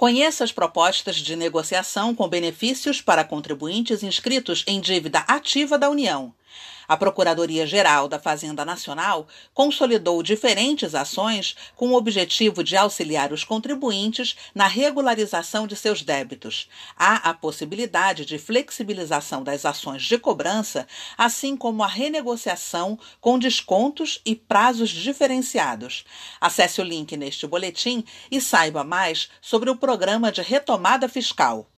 Conheça as propostas de negociação com benefícios para contribuintes inscritos em dívida ativa da União. A Procuradoria-Geral da Fazenda Nacional consolidou diferentes ações com o objetivo de auxiliar os contribuintes na regularização de seus débitos. Há a possibilidade de flexibilização das ações de cobrança, assim como a renegociação com descontos e prazos diferenciados. Acesse o link neste boletim e saiba mais sobre o programa de retomada fiscal.